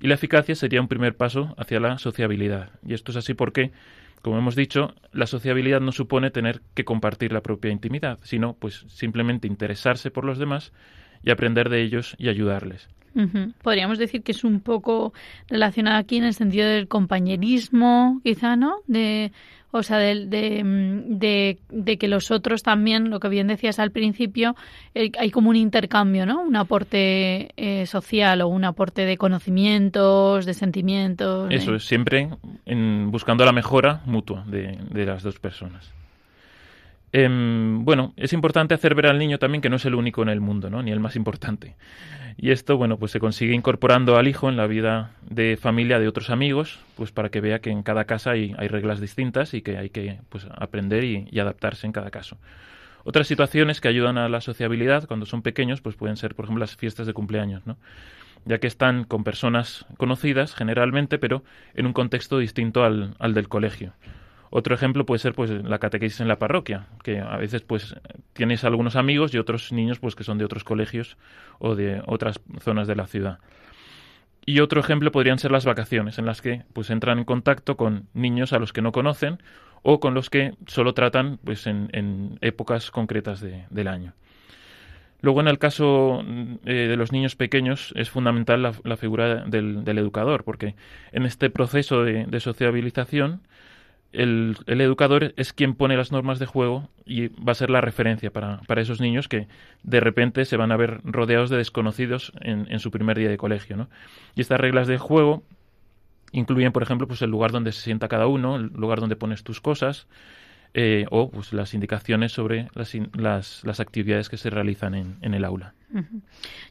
Y la eficacia sería un primer paso hacia la sociabilidad. Y esto es así porque, como hemos dicho, la sociabilidad no supone tener que compartir la propia intimidad, sino pues simplemente interesarse por los demás y aprender de ellos y ayudarles. Podríamos decir que es un poco relacionado aquí en el sentido del compañerismo, quizá, ¿no? De, o sea, de, mm, de, de que los otros también, lo que bien decías al principio, eh, hay como un intercambio, ¿no? Un aporte eh, social o un aporte de conocimientos, de sentimientos. Eso es, siempre en- buscando la mejora mutua de las dos personas. Em, bueno, es importante hacer ver al niño también que no es el único en el mundo, ¿no? Ni el más importante. Y esto, bueno, pues se consigue incorporando al hijo en la vida de familia de otros amigos, pues para que vea que en cada casa hay, hay reglas distintas y que hay que pues, aprender y, adaptarse en cada caso. Otras situaciones que ayudan a la sociabilidad cuando son pequeños, pues pueden ser, por ejemplo, las fiestas de cumpleaños, ¿no? ya que están con personas conocidas generalmente, pero en un contexto distinto al del colegio. Otro ejemplo puede ser pues la catequesis en la parroquia, que a veces pues tienes algunos amigos y otros niños pues que son de otros colegios o de otras zonas de la ciudad. Y otro ejemplo podrían ser las vacaciones, en las que pues entran en contacto con niños a los que no conocen o con los que solo tratan pues en, épocas concretas de- del año. Luego, en el caso mm, eh, de los niños pequeños, es fundamental la, figura del, del educador, porque en este proceso de, de sociabilización, el, el educador es quien pone las normas de juego y va a ser la referencia para, para esos niños que de repente se van a ver rodeados de desconocidos en, en su primer día de colegio. ¿no? Y estas reglas de juego incluyen, por ejemplo, pues el lugar donde se sienta cada uno, el lugar donde pones tus cosas, eh, o pues las indicaciones sobre las, las, las actividades que se realizan en, en el aula.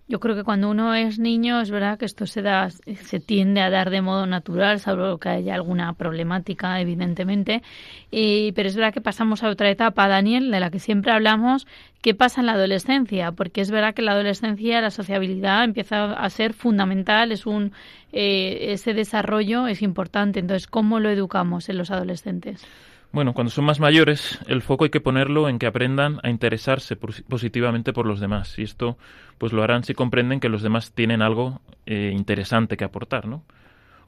Yo creo que cuando uno es niño es verdad que esto se da, se tiende a dar de modo natural, salvo que haya alguna problemática, evidentemente. Y, pero es verdad que pasamos a otra etapa, Daniel, de la que siempre hablamos. ¿Qué pasa en la adolescencia? Porque es verdad que en la adolescencia la sociabilidad empieza a ser fundamental, es un eh, ese desarrollo es importante. Entonces, ¿cómo lo educamos en los adolescentes? Bueno, cuando son más mayores, el foco hay que ponerlo en que aprendan a interesarse pos- positivamente por los demás. Y esto, pues lo harán si comprenden que los demás tienen algo eh, interesante que aportar, ¿no?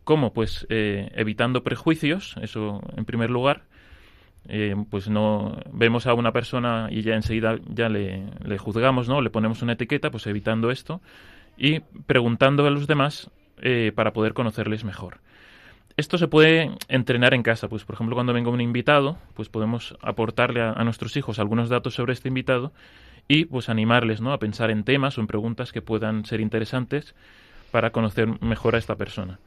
¿Cómo? Pues eh, evitando prejuicios, eso en primer lugar. Eh, pues no vemos a una persona y ya enseguida ya le, le juzgamos, ¿no? Le ponemos una etiqueta, pues evitando esto y preguntando a los demás eh, para poder conocerles mejor. Esto se puede entrenar en casa. Pues, por ejemplo, cuando venga un invitado, pues podemos aportarle a, nuestros hijos algunos datos sobre este invitado y pues animarles ¿no? a pensar en temas o en preguntas que puedan ser interesantes para conocer mejor a esta persona.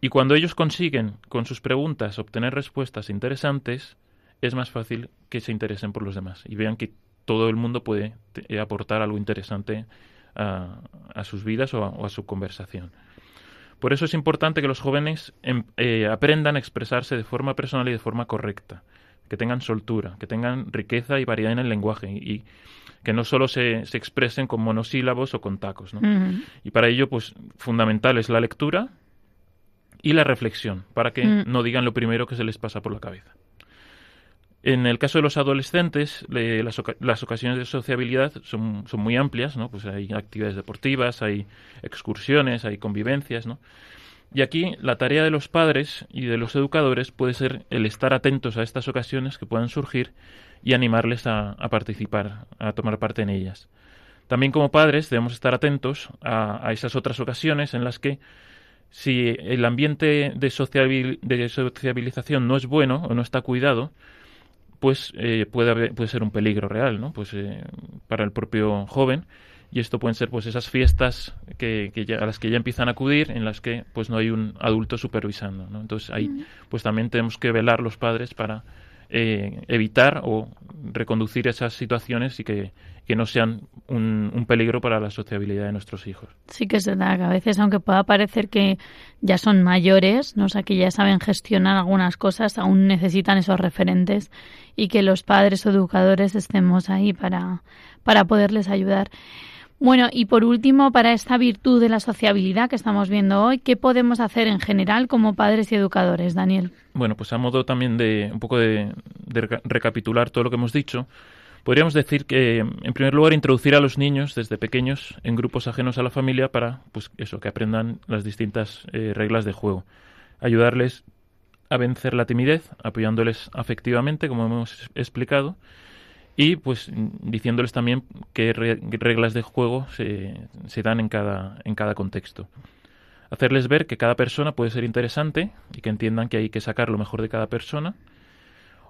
Y cuando ellos consiguen con sus preguntas obtener respuestas interesantes, es más fácil que se interesen por los demás y vean que todo el mundo puede eh, aportar algo interesante a, sus vidas o a, su conversación. Por eso es importante que los jóvenes em, eh, aprendan a expresarse de forma personal y de forma correcta, que tengan soltura, que tengan riqueza y variedad en el lenguaje y, que no solo se, se, expresen con monosílabos o con tacos. Y para ello, pues fundamental es la lectura y la reflexión, para que mm. no digan lo primero que se les pasa por la cabeza. En el caso de los adolescentes, las, ocasiones de sociabilidad son, muy amplias, ¿no? Pues hay actividades deportivas, hay excursiones, hay convivencias, ¿no? Y aquí la tarea de los padres y de los educadores puede ser el estar atentos a estas ocasiones que puedan surgir y animarles a, participar, a tomar parte en ellas. También como padres debemos estar atentos a, esas otras ocasiones en las que si el ambiente de, sociabilización no es bueno o no está cuidado, pues eh, puede, puede ser un peligro real, ¿no? Pues eh, para el propio joven y esto pueden ser pues esas fiestas que, a las que ya empiezan a acudir en las que pues no hay un adulto supervisando ¿no? entonces ahí pues también tenemos que velar los padres para eh, evitar o reconducir esas situaciones y que, no sean un, peligro para la sociabilidad de nuestros hijos. Sí que se da, que a veces, aunque pueda parecer que ya son mayores, ¿no? o sea, que ya saben gestionar algunas cosas, aún necesitan esos referentes y que los padres o educadores estemos ahí para, para poderles ayudar. Bueno, y por último, para esta virtud de la sociabilidad que estamos viendo hoy, ¿qué podemos hacer en general como padres y educadores, Daniel? Bueno, pues a modo también de un poco de, recapitular todo lo que hemos dicho, podríamos decir que, en primer lugar, introducir a los niños desde pequeños en grupos ajenos a la familia para, pues eso, que aprendan las distintas eh, reglas de juego. Ayudarles a vencer la timidez, apoyándoles afectivamente, como hemos explicado, y pues diciéndoles también qué reglas de juego se, se, dan en cada, en cada contexto. Hacerles ver que cada persona puede ser interesante y que entiendan que hay que sacar lo mejor de cada persona.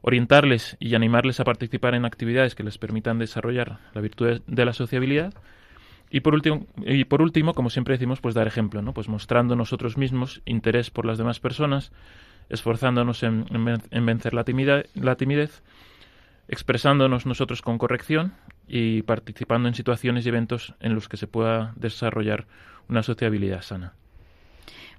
Orientarles y animarles a participar en actividades que les permitan desarrollar la virtud de la sociabilidad. Y por último, y por último como siempre decimos, pues dar ejemplo, ¿no? Pues mostrando nosotros mismos interés por las demás personas, esforzándonos en, en vencer la la timidez expresándonos nosotros con corrección y participando en situaciones y eventos en los que se pueda desarrollar una sociabilidad sana.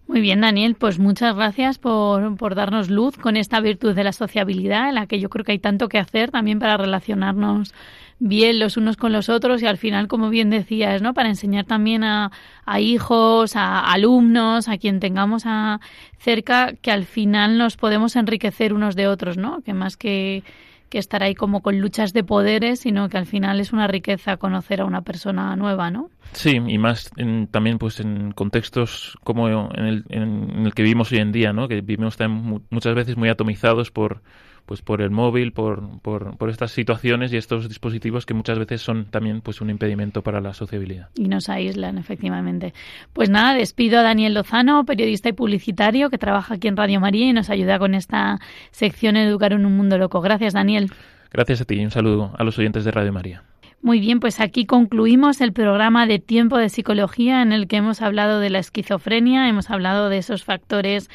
Muy bien, Daniel, pues muchas gracias por, por, darnos luz con esta virtud de la sociabilidad, en la que yo creo que hay tanto que hacer también para relacionarnos bien los unos con los otros y al final, como bien decías, ¿no? Para enseñar también a, a hijos, a alumnos, a quien tengamos a cerca, que al final nos podemos enriquecer unos de otros, ¿no? Que más que que estar ahí como con luchas de poderes, sino que al final es una riqueza conocer a una persona nueva, ¿no? Sí, y más también pues en contextos como en el, en el que vivimos hoy en día, ¿no? Que vivimos también muchas veces muy atomizados por pues por el móvil, por, por, por, estas situaciones y estos dispositivos que muchas veces son también pues un impedimento para la sociabilidad. Y nos aíslan, efectivamente. Pues nada, despido a Daniel Lozano, periodista y publicitario que trabaja aquí en Radio María y nos ayuda con esta sección Educar en un Mundo Loco. Gracias, Daniel. Gracias a ti y un saludo a los oyentes de Radio María. Muy bien, pues aquí concluimos el programa de Tiempo de Psicología en el que hemos hablado de la esquizofrenia, hemos hablado de esos factores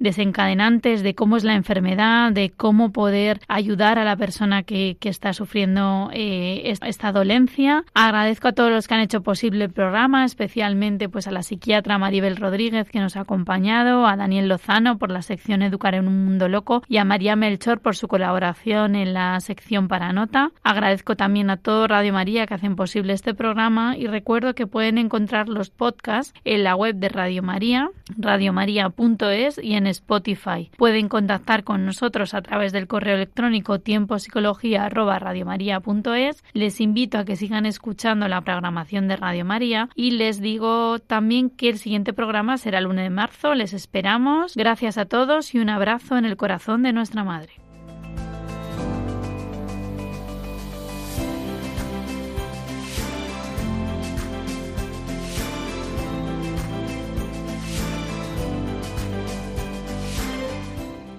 desencadenantes, de cómo es la enfermedad, de cómo poder ayudar a la persona que, que está sufriendo eh, esta dolencia. Agradezco a todos los que han hecho posible el programa, especialmente pues a la psiquiatra Maribel Rodríguez que nos ha acompañado, a Daniel Lozano por la sección Educar en un Mundo Loco y a María Melchor por su colaboración en la sección para nota. Agradezco también a todo María que hacen posible este programa y recuerdo que pueden encontrar los podcasts en la web de Radio María, radiomaria.es y en Spotify. Pueden contactar con nosotros a través del correo electrónico tiempopsicología@radiomaria.es. Les invito a que sigan escuchando la programación de Radio María y les digo también que el siguiente programa será el 1 de marzo. Les esperamos. Gracias a todos y un abrazo en el corazón de nuestra Madre.